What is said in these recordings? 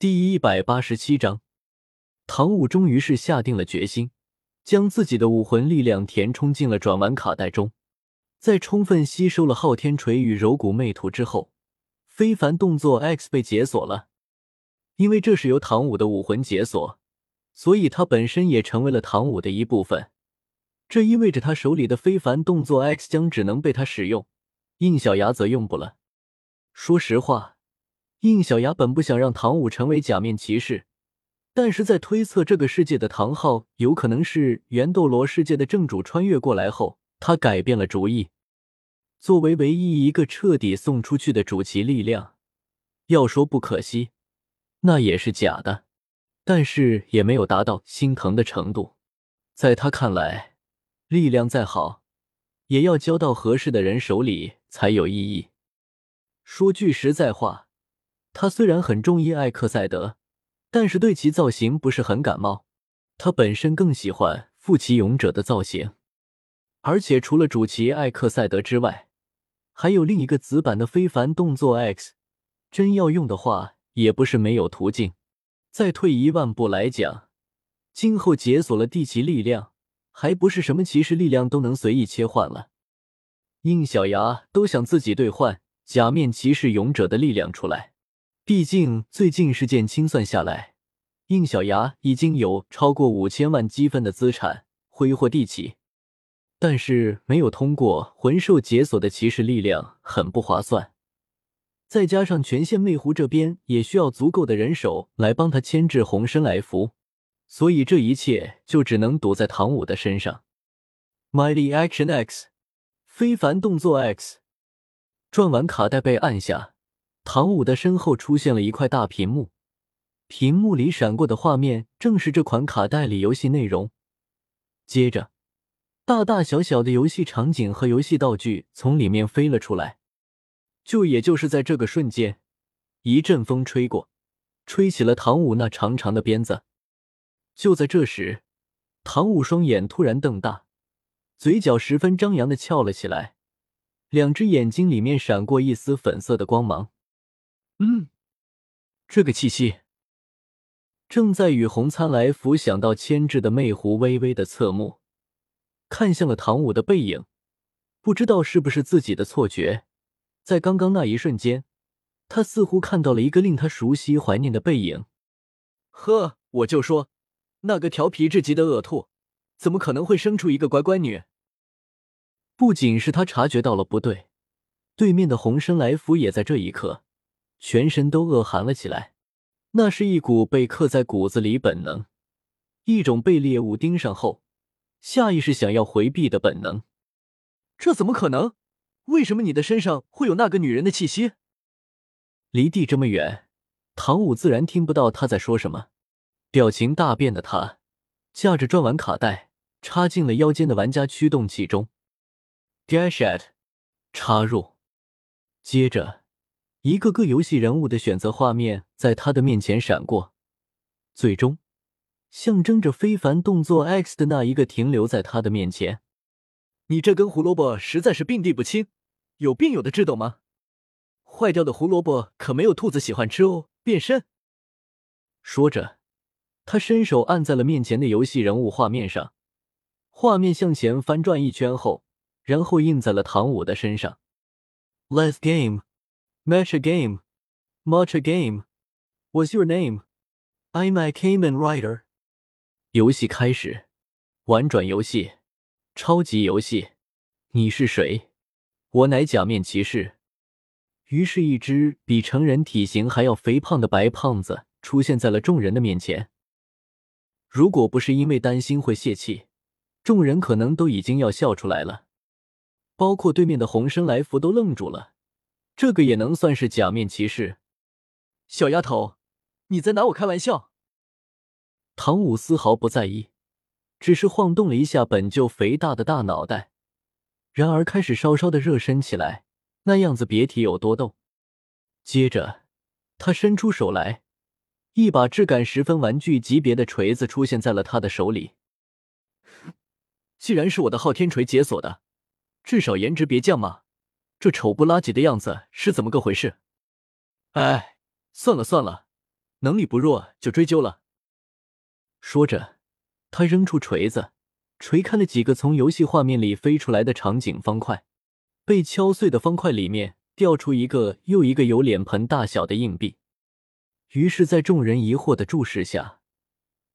第一百八十七章，唐舞终于是下定了决心，将自己的武魂力量填充进了转丸卡带中。在充分吸收了昊天锤与柔骨魅土之后，非凡动作 X 被解锁了。因为这是由唐舞的武魂解锁，所以他本身也成为了唐舞的一部分。这意味着他手里的非凡动作 X 将只能被他使用，应小牙则用不了。说实话。应小牙本不想让唐舞成为假面骑士，但是在推测这个世界的唐昊有可能是元斗罗世界的正主穿越过来后，他改变了主意。作为唯一一个彻底送出去的主骑力量，要说不可惜，那也是假的，但是也没有达到心疼的程度。在他看来，力量再好，也要交到合适的人手里才有意义。说句实在话。他虽然很中意艾克赛德，但是对其造型不是很感冒。他本身更喜欢副骑勇者的造型，而且除了主骑艾克赛德之外，还有另一个子版的非凡动作 X。真要用的话，也不是没有途径。再退一万步来讲，今后解锁了地骑力量，还不是什么骑士力量都能随意切换了。应小牙都想自己兑换假面骑士勇者的力量出来。毕竟最近事件清算下来，应小牙已经有超过五千万积分的资产挥霍地起，但是没有通过魂兽解锁的骑士力量很不划算。再加上全县魅狐这边也需要足够的人手来帮他牵制红身来福，所以这一切就只能赌在唐舞的身上。Mighty Action X，非凡动作 X，转完卡带被按下。唐舞的身后出现了一块大屏幕，屏幕里闪过的画面正是这款卡带里游戏内容。接着，大大小小的游戏场景和游戏道具从里面飞了出来。就也就是在这个瞬间，一阵风吹过，吹起了唐舞那长长的鞭子。就在这时，唐舞双眼突然瞪大，嘴角十分张扬的翘了起来，两只眼睛里面闪过一丝粉色的光芒。嗯，这个气息。正在与红参来福想到牵制的魅狐微微的侧目，看向了唐舞的背影，不知道是不是自己的错觉，在刚刚那一瞬间，他似乎看到了一个令他熟悉怀念的背影。呵，我就说，那个调皮至极的恶兔，怎么可能会生出一个乖乖女？不仅是他察觉到了不对，对面的红生来福也在这一刻。全身都恶寒了起来，那是一股被刻在骨子里本能，一种被猎物盯上后下意识想要回避的本能。这怎么可能？为什么你的身上会有那个女人的气息？离地这么远，唐舞自然听不到他在说什么。表情大变的他，架着转丸卡带插进了腰间的玩家驱动器中，Dash at，插入，接着。一个个游戏人物的选择画面在他的面前闪过，最终象征着非凡动作 X 的那一个停留在他的面前。你这根胡萝卜实在是病地不轻，有病有的治懂吗？坏掉的胡萝卜可没有兔子喜欢吃哦。变身。说着，他伸手按在了面前的游戏人物画面上，画面向前翻转一圈后，然后印在了唐舞的身上。Let's game。Match a game, match a game. What's your name? I'm a Kamen Rider. 游戏开始，玩转游戏，超级游戏。你是谁？我乃假面骑士。于是，一只比成人体型还要肥胖的白胖子出现在了众人的面前。如果不是因为担心会泄气，众人可能都已经要笑出来了，包括对面的红生来福都愣住了。这个也能算是假面骑士，小丫头，你在拿我开玩笑？唐舞丝毫不在意，只是晃动了一下本就肥大的大脑袋，然而开始稍稍的热身起来，那样子别提有多逗。接着，他伸出手来，一把质感十分玩具级别的锤子出现在了他的手里。既然是我的昊天锤解锁的，至少颜值别降嘛。这丑不拉几的样子是怎么个回事？哎，算了算了，能力不弱就追究了。说着，他扔出锤子，锤开了几个从游戏画面里飞出来的场景方块。被敲碎的方块里面掉出一个又一个有脸盆大小的硬币。于是，在众人疑惑的注视下，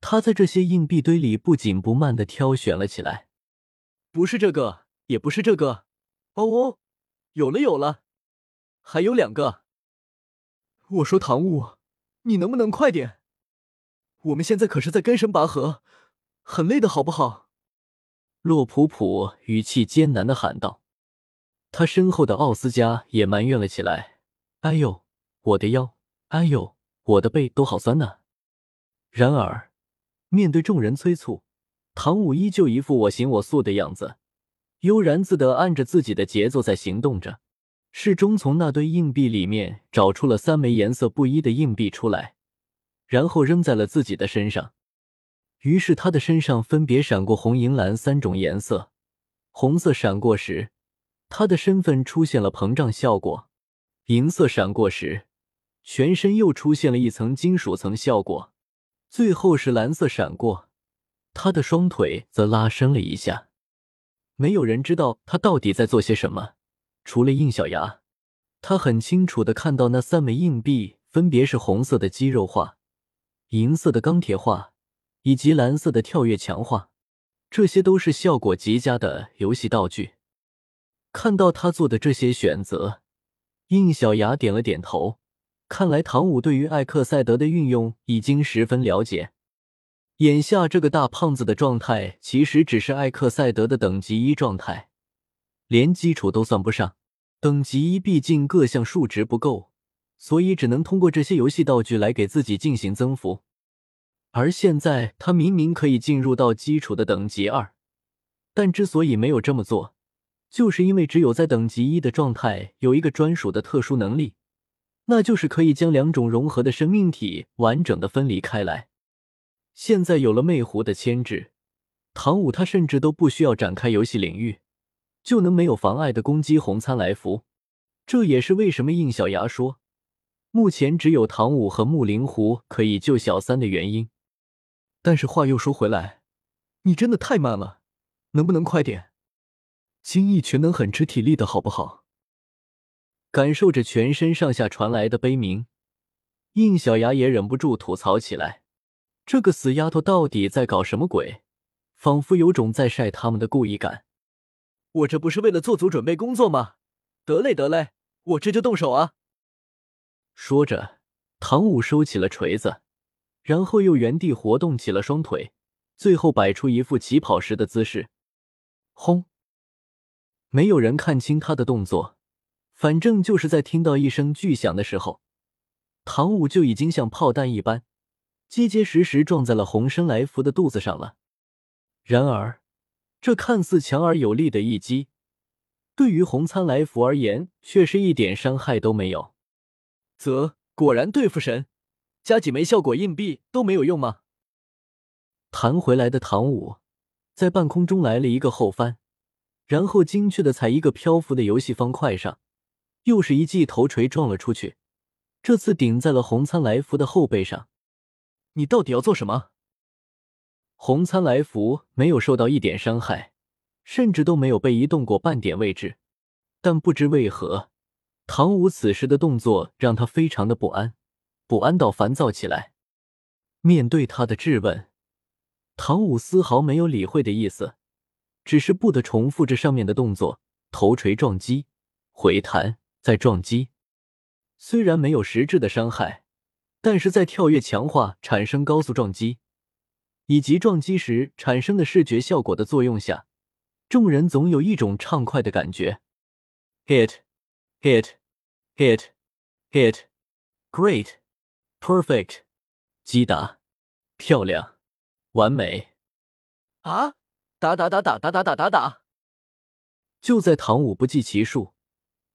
他在这些硬币堆里不紧不慢的挑选了起来。不是这个，也不是这个。哦哦，有了有了，还有两个。我说唐舞，你能不能快点？我们现在可是在跟神拔河，很累的好不好？洛普普语气艰难的喊道。他身后的奥斯加也埋怨了起来：“哎呦，我的腰！哎呦，我的背都好酸呐。”然而，面对众人催促，唐舞依旧一副我行我素的样子，悠然自得按着自己的节奏在行动着。适中从那堆硬币里面找出了三枚颜色不一的硬币出来，然后扔在了自己的身上。于是他的身上分别闪过红、银、蓝三种颜色。红色闪过时，他的身份出现了膨胀效果；银色闪过时，全身又出现了一层金属层效果；最后是蓝色闪过，他的双腿则拉伸了一下。没有人知道他到底在做些什么。除了应小牙，他很清楚的看到那三枚硬币分别是红色的肌肉化、银色的钢铁化以及蓝色的跳跃强化，这些都是效果极佳的游戏道具。看到他做的这些选择，应小牙点了点头。看来唐舞对于艾克赛德的运用已经十分了解。眼下这个大胖子的状态，其实只是艾克赛德的等级一状态。连基础都算不上，等级一毕竟各项数值不够，所以只能通过这些游戏道具来给自己进行增幅。而现在他明明可以进入到基础的等级二，但之所以没有这么做，就是因为只有在等级一的状态有一个专属的特殊能力，那就是可以将两种融合的生命体完整的分离开来。现在有了魅狐的牵制，唐舞他甚至都不需要展开游戏领域。就能没有妨碍的攻击红参来福，这也是为什么应小牙说目前只有唐舞和木灵狐可以救小三的原因。但是话又说回来，你真的太慢了，能不能快点？精益全能很吃体力的好不好？感受着全身上下传来的悲鸣，应小牙也忍不住吐槽起来：这个死丫头到底在搞什么鬼？仿佛有种在晒他们的故意感。我这不是为了做足准备工作吗？得嘞得嘞，我这就动手啊！说着，唐舞收起了锤子，然后又原地活动起了双腿，最后摆出一副起跑时的姿势。轰！没有人看清他的动作，反正就是在听到一声巨响的时候，唐舞就已经像炮弹一般，结结实实撞在了红生来福的肚子上了。然而。这看似强而有力的一击，对于红参来福而言，却是一点伤害都没有。则果然对付神，加几枚效果硬币都没有用吗？弹回来的唐舞在半空中来了一个后翻，然后精确的踩一个漂浮的游戏方块上，又是一记头锤撞了出去，这次顶在了红参来福的后背上。你到底要做什么？红参来福没有受到一点伤害，甚至都没有被移动过半点位置。但不知为何，唐舞此时的动作让他非常的不安，不安到烦躁起来。面对他的质问，唐舞丝毫没有理会的意思，只是不得重复着上面的动作：头锤撞击，回弹，再撞击。虽然没有实质的伤害，但是在跳跃强化、产生高速撞击。以及撞击时产生的视觉效果的作用下，众人总有一种畅快的感觉。Hit, hit, hit, hit, great, perfect，击打，漂亮，完美。啊！打打打打打打打打打！就在唐舞不计其数，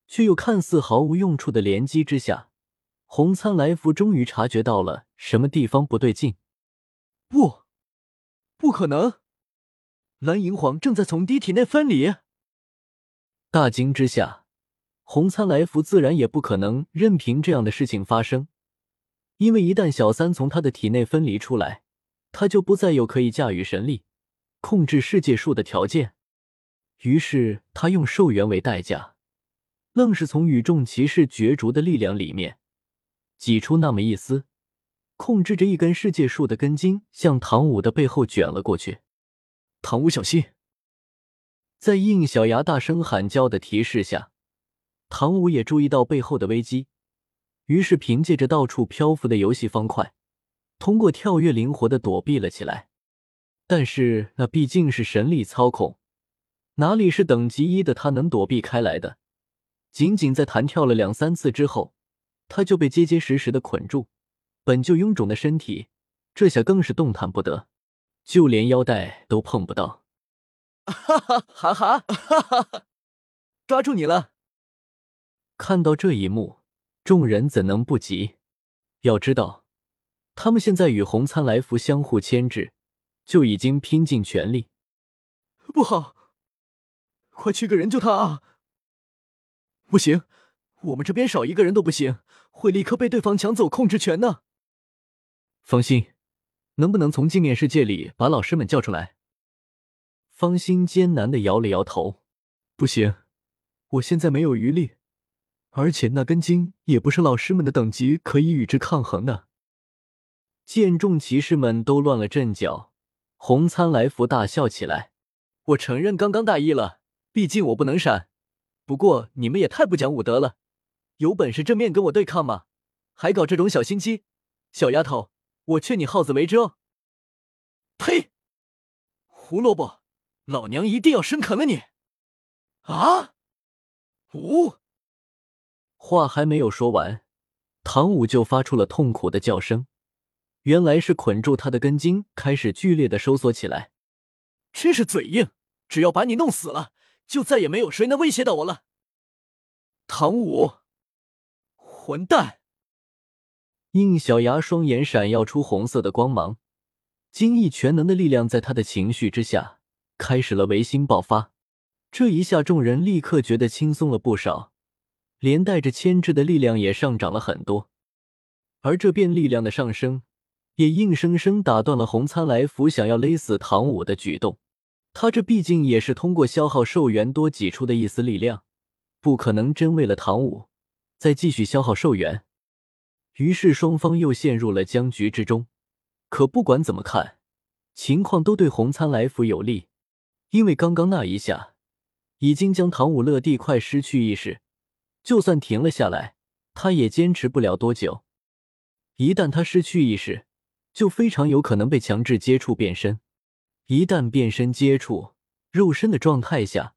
却又看似毫无用处的连击之下，红参来福终于察觉到了什么地方不对劲。不！不可能！蓝银皇正在从低体内分离。大惊之下，红参来福自然也不可能任凭这样的事情发生，因为一旦小三从他的体内分离出来，他就不再有可以驾驭神力、控制世界树的条件。于是他用寿元为代价，愣是从与众骑士角逐的力量里面挤出那么一丝，控制着一根世界树的根茎，向唐舞的背后卷了过去。唐舞，小心！在应小牙大声喊叫的提示下，唐舞也注意到背后的危机，于是凭借着到处漂浮的游戏方块，通过跳跃灵活的躲避了起来。但是那毕竟是神力操控。哪里是等级一的他能躲避开来的？仅仅在弹跳了两三次之后，他就被结结实实的捆住。本就臃肿的身体，这下更是动弹不得，就连腰带都碰不到。哈 哈哈哈哈哈！抓住你了！看到这一幕，众人怎能不急？要知道，他们现在与红参来福相互牵制，就已经拼尽全力。不好！快去个人救他啊！不行，我们这边少一个人都不行，会立刻被对方抢走控制权呢。方心，能不能从镜面世界里把老师们叫出来？方心艰难的摇了摇头，不行，我现在没有余力，而且那根筋也不是老师们的等级可以与之抗衡的。见众骑士们都乱了阵脚，红参来福大笑起来：“我承认刚刚大意了。”毕竟我不能闪，不过你们也太不讲武德了！有本事正面跟我对抗嘛，还搞这种小心机！小丫头，我劝你好自为之哦！呸！胡萝卜，老娘一定要生啃了你！啊！呜！话还没有说完，唐舞就发出了痛苦的叫声，原来是捆住他的根茎开始剧烈的收缩起来。真是嘴硬，只要把你弄死了！就再也没有谁能威胁到我了，唐舞，混蛋！应小牙双眼闪耀出红色的光芒，精益全能的力量在他的情绪之下开始了维新爆发。这一下，众人立刻觉得轻松了不少，连带着牵制的力量也上涨了很多。而这变力量的上升，也硬生生打断了红参来福想要勒死唐舞的举动。他这毕竟也是通过消耗寿元多挤出的一丝力量，不可能真为了唐舞再继续消耗寿元。于是双方又陷入了僵局之中。可不管怎么看，情况都对红参来福有利，因为刚刚那一下已经将唐舞乐地快失去意识，就算停了下来，他也坚持不了多久。一旦他失去意识，就非常有可能被强制接触变身。一旦变身接触肉身的状态下，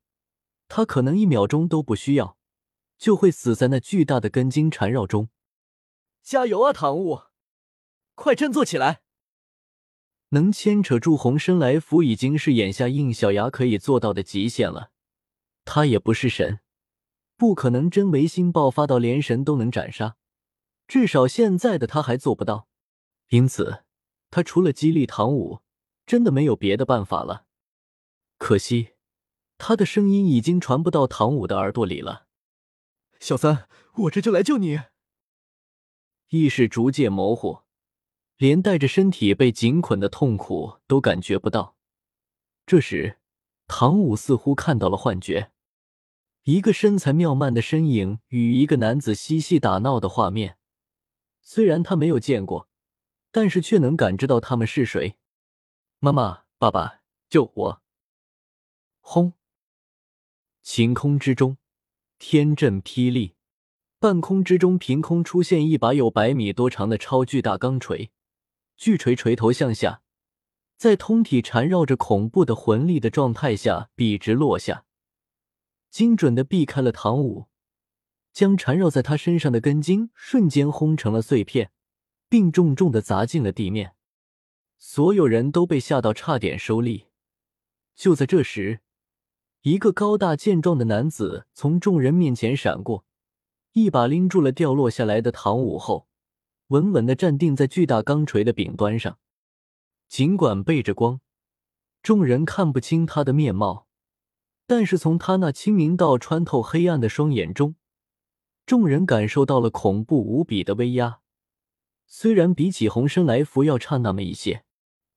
他可能一秒钟都不需要，就会死在那巨大的根茎缠绕中。加油啊，唐雾！快振作起来！能牵扯住红参来福，已经是眼下应小牙可以做到的极限了。他也不是神，不可能真唯心爆发到连神都能斩杀。至少现在的他还做不到。因此，他除了激励唐舞。真的没有别的办法了，可惜他的声音已经传不到唐舞的耳朵里了。小三，我这就来救你。意识逐渐模糊，连带着身体被紧捆的痛苦都感觉不到。这时，唐舞似乎看到了幻觉，一个身材妙曼的身影与一个男子嬉戏打闹的画面。虽然他没有见过，但是却能感知到他们是谁。妈妈，爸爸，救我！轰！晴空之中，天震霹雳，半空之中凭空出现一把有百米多长的超巨大钢锤，巨锤锤头向下，在通体缠绕着恐怖的魂力的状态下笔直落下，精准的避开了唐舞，将缠绕在他身上的根茎瞬间轰成了碎片，并重重的砸进了地面。所有人都被吓到，差点收力。就在这时，一个高大健壮的男子从众人面前闪过，一把拎住了掉落下来的唐舞后，稳稳的站定在巨大钢锤的柄端上。尽管背着光，众人看不清他的面貌，但是从他那清明到穿透黑暗的双眼中，众人感受到了恐怖无比的威压。虽然比起红参来福要差那么一些，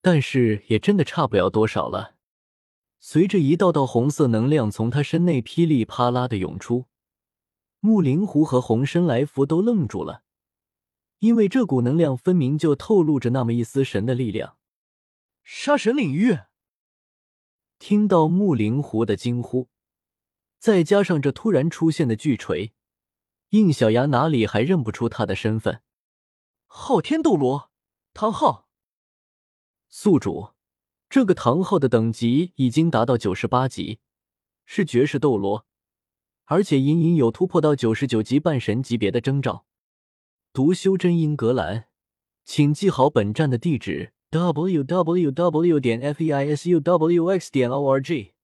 但是也真的差不了多少了。随着一道道红色能量从他身内噼里啪啦的涌出，木灵狐和红身来福都愣住了，因为这股能量分明就透露着那么一丝神的力量。杀神领域！听到木灵狐的惊呼，再加上这突然出现的巨锤，应小牙哪里还认不出他的身份？昊天斗罗，唐昊，宿主。这个唐昊的等级已经达到九十八级，是绝世斗罗，而且隐隐有突破到九十九级半神级别的征兆。读修真英格兰，请记好本站的地址：w w w. 点 f e i s u w x. 点 o r g。